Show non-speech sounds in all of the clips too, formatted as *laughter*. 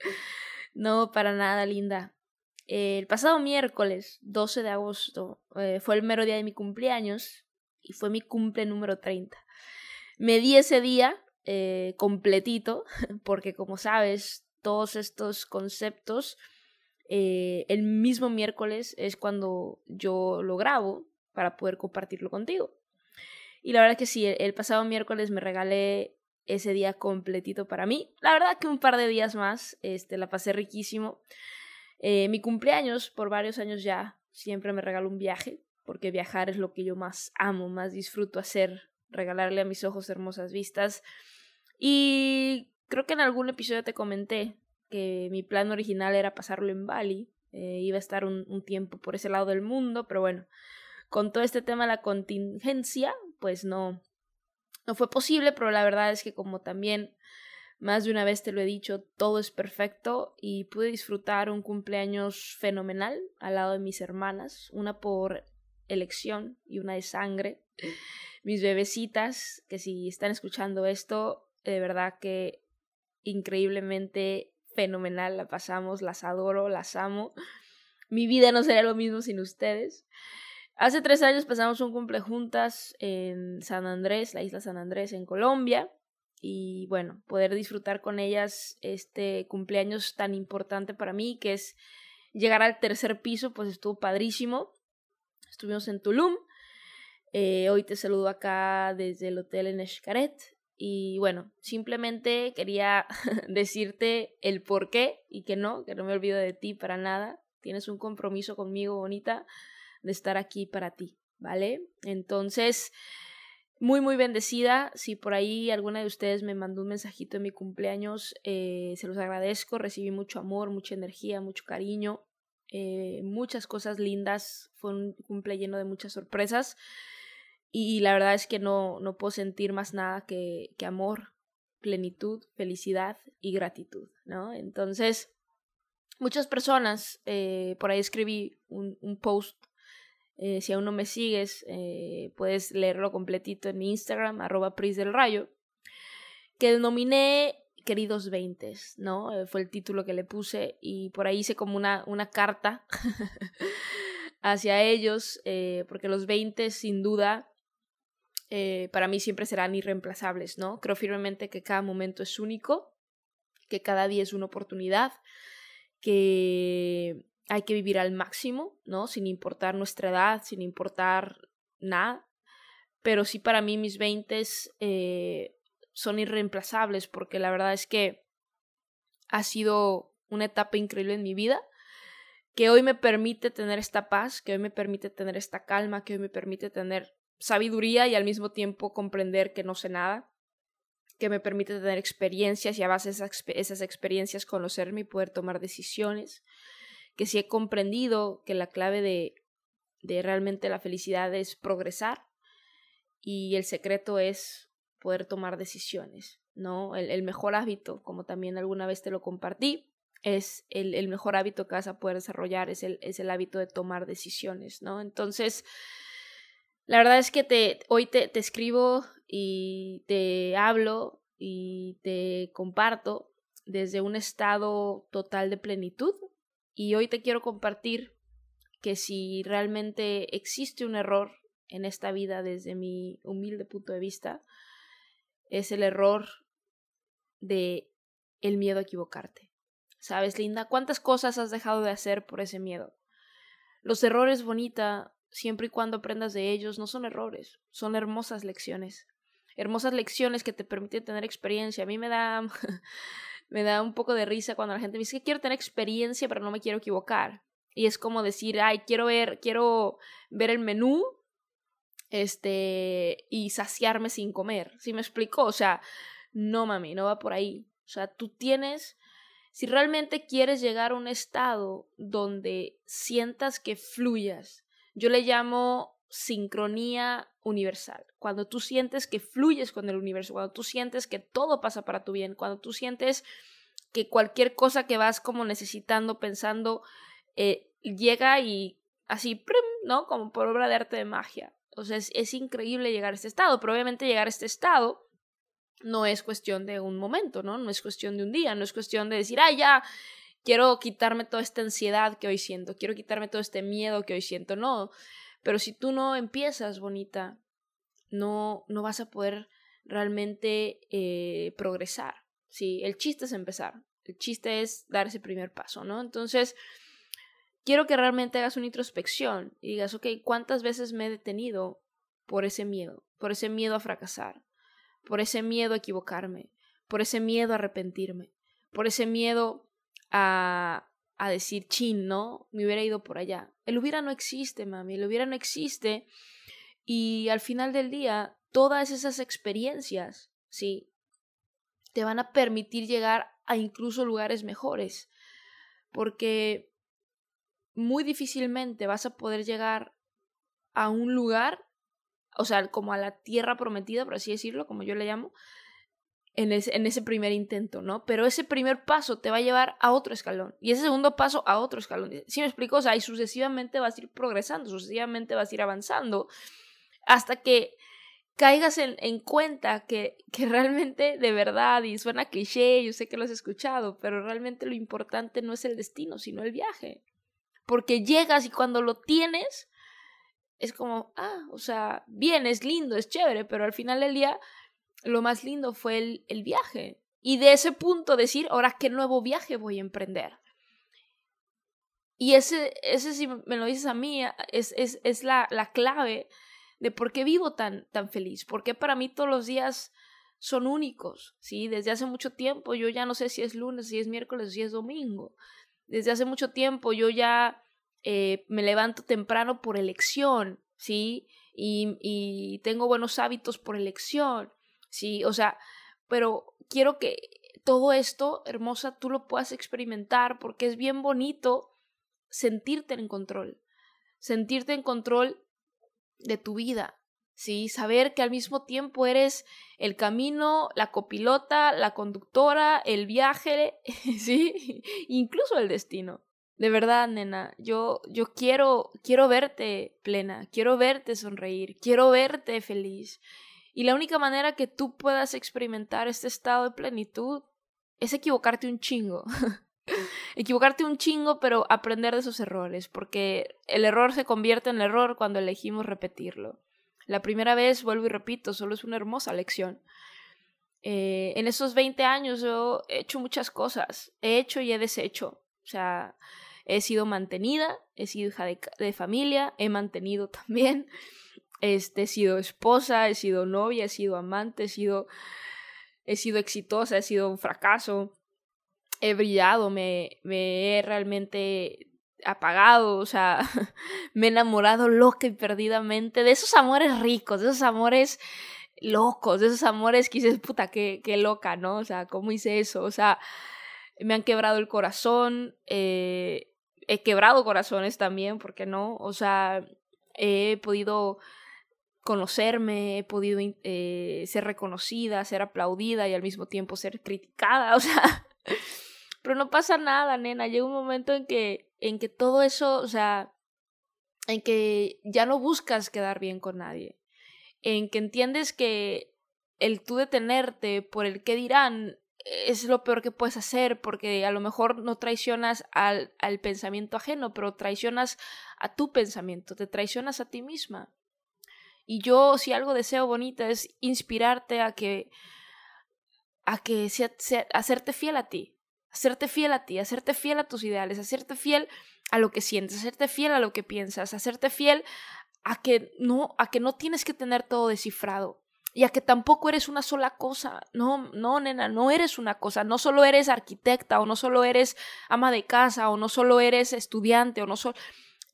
*laughs* no, para nada, linda. El pasado miércoles, 12 de agosto, eh, fue el mero día de mi cumpleaños y fue mi cumple número 30. Me di ese día eh, completito *laughs* porque como sabes, todos estos conceptos, eh, el mismo miércoles es cuando yo lo grabo para poder compartirlo contigo. Y la verdad que sí, el pasado miércoles me regalé ese día completito para mí. La verdad que un par de días más, este, la pasé riquísimo. Eh, mi cumpleaños, por varios años ya, siempre me regalo un viaje, porque viajar es lo que yo más amo, más disfruto hacer, regalarle a mis ojos hermosas vistas. Y creo que en algún episodio te comenté que mi plan original era pasarlo en Bali. Eh, iba a estar un, un, tiempo por ese lado del mundo, pero bueno, con todo este tema de la contingencia, pues no, no fue posible, pero la verdad es que como también más de una vez te lo he dicho, todo es perfecto y pude disfrutar un cumpleaños fenomenal al lado de mis hermanas, una por elección y una de sangre. Mis bebecitas, que si están escuchando esto, de verdad que increíblemente fenomenal la pasamos, las adoro, las amo. Mi vida no sería lo mismo sin ustedes. Hace tres años pasamos un cumple juntas en San Andrés, la isla San Andrés, en Colombia y bueno, poder disfrutar con ellas este cumpleaños tan importante para mí, que es llegar al tercer piso, pues estuvo padrísimo. Estuvimos en Tulum. Eh, hoy te saludo acá desde el hotel en Escaret. Y bueno, simplemente quería *laughs* decirte el por qué y que no, que no me olvido de ti para nada. Tienes un compromiso conmigo, bonita, de estar aquí para ti, ¿vale? Entonces, muy, muy bendecida. Si por ahí alguna de ustedes me mandó un mensajito en mi cumpleaños, eh, se los agradezco. Recibí mucho amor, mucha energía, mucho cariño, eh, muchas cosas lindas. Fue un cumple lleno de muchas sorpresas. Y la verdad es que no, no puedo sentir más nada que, que amor, plenitud, felicidad y gratitud, ¿no? Entonces, muchas personas, eh, por ahí escribí un, un post eh, si aún no me sigues, eh, puedes leerlo completito en mi Instagram, arroba Pris del Rayo, que denominé Queridos Veintes, ¿no? Eh, fue el título que le puse y por ahí hice como una, una carta *laughs* hacia ellos, porque los Veintes sin duda para mí siempre serán irreemplazables, ¿no? Creo firmemente que cada momento es único, que cada día es una oportunidad, que hay que vivir al máximo, ¿no? Sin importar nuestra edad, sin importar nada. Pero sí para mí mis veintes eh, son irreemplazables porque la verdad es que ha sido una etapa increíble en mi vida que hoy me permite tener esta paz, que hoy me permite tener esta calma, que hoy me permite tener sabiduría y al mismo tiempo comprender que no sé nada, que me permite tener experiencias y a base de esas experiencias conocerme y poder tomar decisiones que sí he comprendido que la clave de, de realmente la felicidad es progresar y el secreto es poder tomar decisiones, ¿no? El, mejor hábito, como también alguna vez te lo compartí, es el, el, mejor hábito que vas a poder desarrollar, es el, es el hábito de tomar decisiones, ¿no? Entonces, la verdad es que te, hoy te, te escribo y te hablo y te comparto desde un estado total de plenitud, y hoy te quiero compartir que si realmente existe un error en esta vida desde mi humilde punto de vista, es el error de el miedo a equivocarte. ¿Sabes, Linda? ¿Cuántas cosas has dejado de hacer por ese miedo? Los errores, bonita, siempre y cuando aprendas de ellos, no son errores, son hermosas lecciones. Hermosas lecciones que te permiten tener experiencia. A mí me da, *laughs* me da un poco de risa cuando la gente me dice que quiero tener experiencia, pero no me quiero equivocar. Y es como decir, ay, quiero ver, quiero ver el menú este, y saciarme sin comer. ¿Sí me explico? O sea, no mami, no va por ahí. O sea, tú tienes, si realmente quieres llegar a un estado donde sientas que fluyas, yo le llamo sincronía universal. Cuando tú sientes que fluyes con el universo, cuando tú sientes que todo pasa para tu bien, cuando tú sientes que cualquier cosa que vas como necesitando, pensando, eh, llega y así, ¿no? Como por obra de arte de magia. O sea, es, increíble llegar a este estado, pero obviamente llegar a este estado no es cuestión de un momento, ¿no? No es cuestión de un día, no es cuestión de decir, ah, ya, quiero quitarme toda esta ansiedad que hoy siento, quiero quitarme todo este miedo que hoy siento, no. Pero si tú no empiezas, bonita, no, no vas a poder realmente eh, progresar. Sí, el chiste es empezar, el chiste es dar ese primer paso, ¿no? Entonces, quiero que realmente hagas una introspección y digas, ok, ¿cuántas veces me he detenido por ese miedo? Por ese miedo a fracasar, por ese miedo a equivocarme, por ese miedo a arrepentirme, por ese miedo a, a decir, chin, ¿no? Me hubiera ido por allá. El hubiera no existe, mami, el hubiera no existe. Y al final del día, todas esas experiencias, ¿sí? Te van a permitir llegar a incluso lugares mejores. Porque muy difícilmente vas a poder llegar a un lugar, o sea, como a la tierra prometida, por así decirlo, como yo le llamo, en ese, primer intento, ¿no? Pero ese primer paso te va a llevar a otro escalón y ese segundo paso a otro escalón. ¿Sí me explico? O sea, y sucesivamente vas a ir progresando, sucesivamente vas a ir avanzando hasta que caigas en, en cuenta que, que realmente de verdad, y suena cliché, yo sé que lo has escuchado, pero realmente lo importante no es el destino, sino el viaje porque llegas y cuando lo tienes, es como, ah, o sea, bien, es lindo, es chévere, pero al final del día lo más lindo fue el, el viaje. Y de ese punto decir, ahora, ¿qué nuevo viaje voy a emprender? Y ese, ese si me lo dices a mí, es, es, es la, la, clave de por qué vivo tan, tan feliz, porque para mí todos los días son únicos, ¿sí? Desde hace mucho tiempo yo ya no sé si es lunes, si es miércoles, si es domingo desde hace mucho tiempo yo ya eh, me levanto temprano por elección, ¿sí? Y, y tengo buenos hábitos por elección, ¿sí? O sea, pero quiero que todo esto, hermosa, tú lo puedas experimentar porque es bien bonito sentirte en control, sentirte en control de tu vida, ¿sí? Saber que al mismo tiempo eres el camino, la copilota, la conductora, el viaje, *laughs* ¿sí? Incluso el destino. De verdad, nena, yo, yo quiero, quiero verte plena, quiero verte sonreír, quiero verte feliz. Y la única manera que tú puedas experimentar este estado de plenitud es equivocarte un chingo. *laughs* equivocarte un chingo, pero aprender de esos errores, porque el error se convierte en error cuando elegimos repetirlo. La primera vez, vuelvo y repito, solo es una hermosa lección. Eh, en esos 20 años yo he hecho muchas cosas, he hecho y he deshecho. O sea, he sido mantenida, he sido hija de, familia, he mantenido también, este, he sido esposa, he sido novia, he sido amante, he sido, he sido exitosa, he sido un fracaso, he brillado, me, he realmente apagado, o sea, *laughs* me he enamorado loca y perdidamente de esos amores ricos, de esos amores locos, de esos amores que dices, puta, qué, qué loca, ¿no? O sea, ¿cómo hice eso? O sea, me han quebrado el corazón, eh, he quebrado corazones también, ¿por qué no? O sea, he podido conocerme, he podido eh, ser reconocida, ser aplaudida y al mismo tiempo ser criticada, *laughs* o sea, pero no pasa nada, nena, llega un momento en que en que todo eso, o sea, en que ya no buscas quedar bien con nadie, en que entiendes que el tú detenerte por el qué dirán es lo peor que puedes hacer porque a lo mejor no traicionas al, al pensamiento ajeno, pero traicionas a tu pensamiento, te traicionas a ti misma. Y yo si algo deseo bonita es inspirarte a que a que sea, hacerte fiel a ti, hacerte fiel a ti, hacerte fiel a tus ideales, hacerte fiel a lo que sientes, hacerte fiel a lo que piensas, hacerte fiel a que no, a que no tienes que tener todo descifrado y a que tampoco eres una sola cosa. No, no, nena, no eres una cosa. No solo eres arquitecta o no solo eres ama de casa o no solo eres estudiante o no solo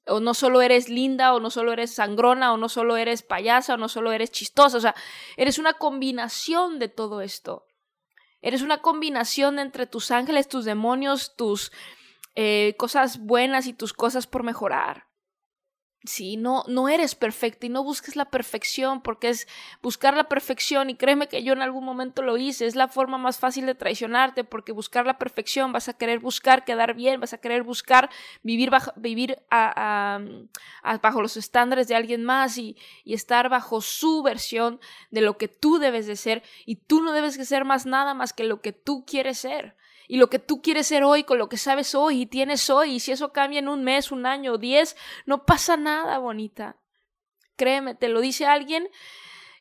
o no solo eres linda, o no solo eres sangrona, o no solo eres payasa, o no solo eres chistosa, o sea, eres una combinación de todo esto. Eres una combinación entre tus ángeles, tus demonios, tus eh, cosas buenas y tus cosas por mejorar. Sí, no, no eres perfecta y no busques la perfección porque es buscar la perfección y créeme que yo en algún momento lo hice, es la forma más fácil de traicionarte porque buscar la perfección vas a querer buscar quedar bien, vas a querer buscar vivir, bajo, vivir bajo los estándares de alguien más y, y estar bajo su versión de lo que tú debes de ser y tú no debes de ser más nada más que lo que tú quieres ser y lo que tú quieres ser hoy con lo que sabes hoy y tienes hoy. Y si eso cambia en un mes, un año diez, no pasa nada, bonita. Créeme, te lo dice alguien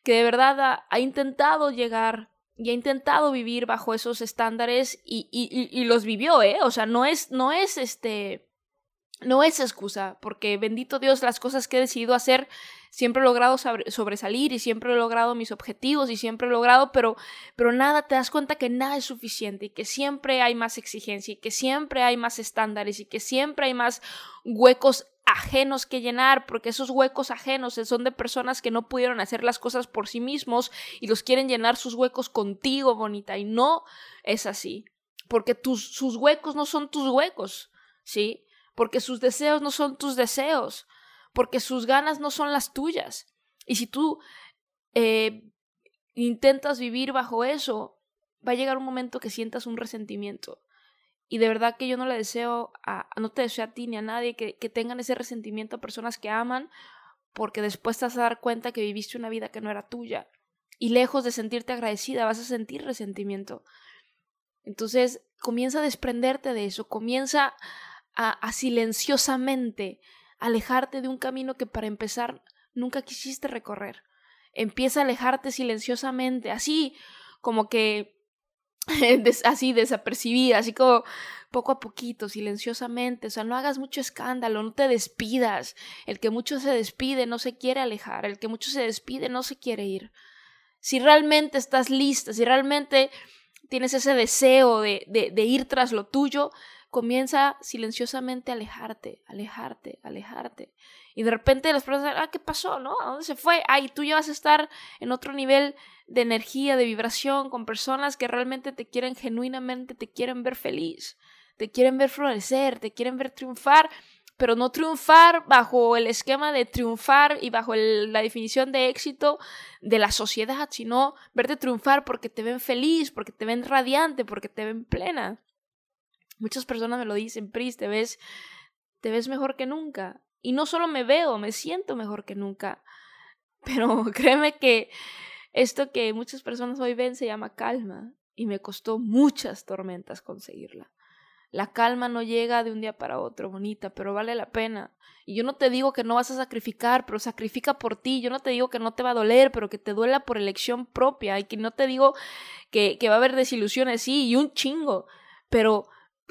que de verdad ha, intentado llegar y ha intentado vivir bajo esos estándares y, los vivió, ¿eh? O sea, no es, no es este, no es excusa, porque bendito Dios, las cosas que he decidido hacer siempre he logrado sobresalir y siempre he logrado mis objetivos y siempre he logrado, pero, pero nada, te das cuenta que nada es suficiente y que siempre hay más exigencia y que siempre hay más estándares y que siempre hay más huecos ajenos que llenar, porque esos huecos ajenos son de personas que no pudieron hacer las cosas por sí mismos y los quieren llenar sus huecos contigo, bonita, y no es así, porque tus, sus huecos no son tus huecos, ¿sí? Porque sus deseos no son tus deseos, porque sus ganas no son las tuyas. Y si tú eh, intentas vivir bajo eso, va a llegar un momento que sientas un resentimiento. Y de verdad que yo no le deseo a, no te deseo a ti ni a nadie que, que tengan ese resentimiento a personas que aman, porque después te vas a dar cuenta que viviste una vida que no era tuya. Y lejos de sentirte agradecida, vas a sentir resentimiento. Entonces, comienza a desprenderte de eso, comienza a, a silenciosamente alejarte de un camino que para empezar nunca quisiste recorrer. Empieza a alejarte silenciosamente, así como que *laughs* así desapercibida, así como poco a poquito, silenciosamente, o sea, no hagas mucho escándalo, no te despidas. El que mucho se despide no se quiere alejar, el que mucho se despide no se quiere ir. Si realmente estás lista, si realmente tienes ese deseo de, de, de ir tras lo tuyo, comienza silenciosamente a alejarte, alejarte, alejarte. Y de repente las personas, ah, ¿qué pasó? ¿No? ¿A dónde se fue? Ay, tú ya vas a estar en otro nivel de energía, de vibración, con personas que realmente te quieren genuinamente, te quieren ver feliz, te quieren ver florecer, te quieren ver triunfar, pero no triunfar bajo el esquema de triunfar y bajo la definición de éxito de la sociedad, sino verte triunfar porque te ven feliz, porque te ven radiante, porque te ven plena. Muchas personas me lo dicen, Pris, te ves, te ves mejor que nunca. Y no solo me veo, me siento mejor que nunca. *laughs* Pero créeme que esto que muchas personas hoy ven se llama calma y me costó muchas tormentas conseguirla. La calma no llega de un día para otro, bonita, pero vale la pena. Y yo no te digo que no vas a sacrificar, pero sacrifica por ti. Yo no te digo que no te va a doler, pero que te duela por elección propia. Y que no te digo que, que va a haber desilusiones, sí, y un chingo. Pero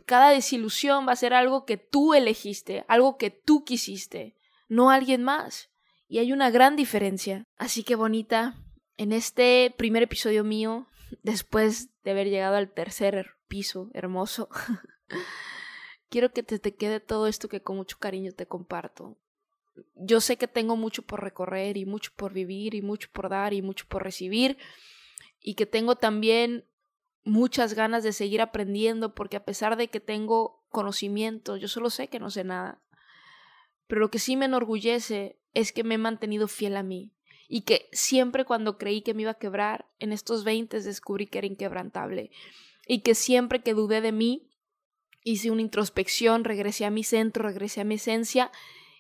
cada desilusión va a ser algo que tú elegiste, algo que tú quisiste, no alguien más. Y hay una gran diferencia. Así que bonita, en este primer episodio mío, *laughs* después de haber llegado al tercer piso hermoso, *laughs* quiero que te, te quede todo esto que con mucho cariño te comparto. Yo sé que tengo mucho por recorrer y mucho por vivir y mucho por dar y mucho por recibir y que tengo también muchas ganas de seguir aprendiendo porque a pesar de que tengo conocimiento, yo solo sé que no sé nada. Pero lo que sí me enorgullece es que me he mantenido fiel a mí y que siempre cuando creí que me iba a quebrar, en estos 20 descubrí que era inquebrantable y que siempre que dudé de mí, hice una introspección, regresé a mi centro, regresé a mi esencia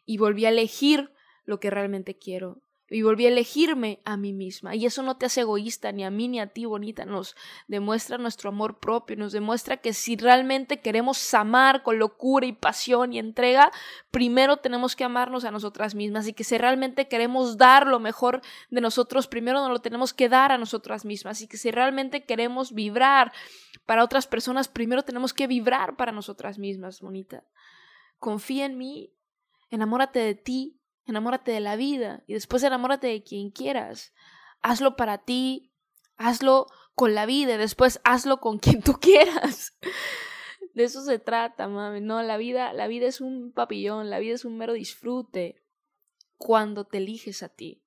y volví a elegir lo que realmente quiero. Y volví a elegirme a mí misma. Y eso no te hace egoísta ni a mí ni a ti, bonita. Nos demuestra nuestro amor propio, nos demuestra que si realmente queremos amar con locura y pasión y entrega, primero tenemos que amarnos a nosotras mismas. Y que si realmente queremos dar lo mejor de nosotros, primero nos lo tenemos que dar a nosotras mismas. Y que si realmente queremos vibrar para otras personas, primero tenemos que vibrar para nosotras mismas, bonita. Confía en mí, enamórate de ti, enamórate de la vida y después enamórate de quien quieras. Hazlo para ti, hazlo con la vida y después hazlo con *laughs* quien tú quieras. De eso se trata, mami. No, la vida, la vida es un papillón, la vida es un mero disfrute cuando te eliges a ti.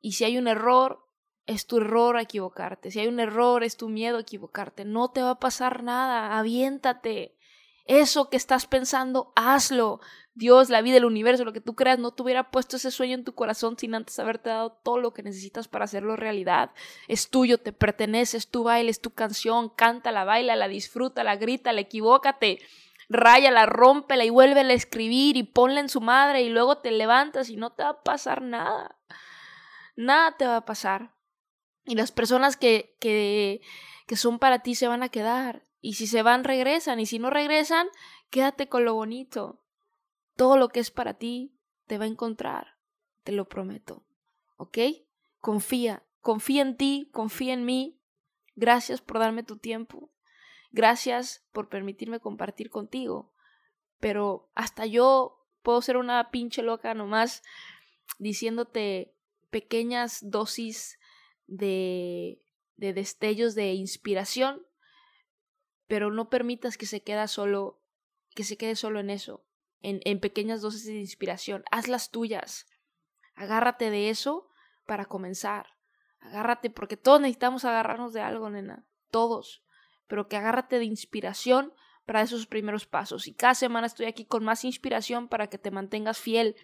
Y si hay un error, es tu error a equivocarte. Si hay un error, es tu miedo a equivocarte. No te va a pasar nada. Aviéntate. Eso que estás pensando, hazlo. Dios, la vida, el universo, lo que tú creas, no te hubiera puesto ese sueño en tu corazón sin antes haberte dado todo lo que necesitas para hacerlo realidad. Es tuyo, te pertenece, es tu baile, es tu canción, cántala, baila, disfruta, la grita, la equivócate, ráyala, rómpela y vuélvela a escribir y ponla en su madre y luego te levantas y no te va a pasar nada. Nada te va a pasar. Y las personas que, que, que son para ti se van a quedar. Y si se van, regresan. Y si no regresan, quédate con lo bonito. Todo lo que es para ti te va a encontrar. Te lo prometo. ¿Ok? Confía. Confía en ti, confía en mí. Gracias por darme tu tiempo. Gracias por permitirme compartir contigo. Pero hasta yo puedo ser una pinche loca nomás diciéndote pequeñas dosis de, de destellos de inspiración pero no permitas que se quede solo, que se quede solo en eso, en, pequeñas dosis de inspiración. Haz las tuyas. Agárrate de eso para comenzar. Agárrate, porque todos necesitamos agarrarnos de algo, nena. Todos. Pero que agárrate de inspiración para esos primeros pasos. Y cada semana estoy aquí con más inspiración para que te mantengas fiel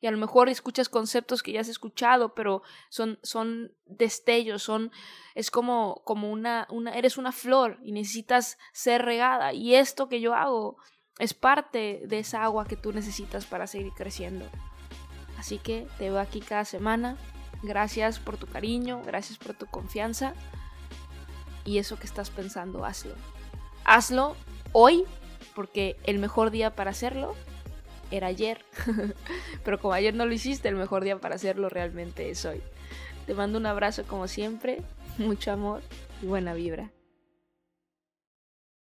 y a lo mejor escuchas conceptos que ya has escuchado, pero son, son destellos, son, es como, como una, una, eres una flor y necesitas ser regada. Y esto que yo hago es parte de esa agua que tú necesitas para seguir creciendo. Así que te veo aquí cada semana. Gracias por tu cariño, gracias por tu confianza. Y eso que estás pensando, hazlo. Hazlo hoy, porque el mejor día para hacerlo era ayer. *laughs* Pero como ayer no lo hiciste, el mejor día para hacerlo realmente es hoy. Te mando un abrazo como siempre, mucho amor y buena vibra.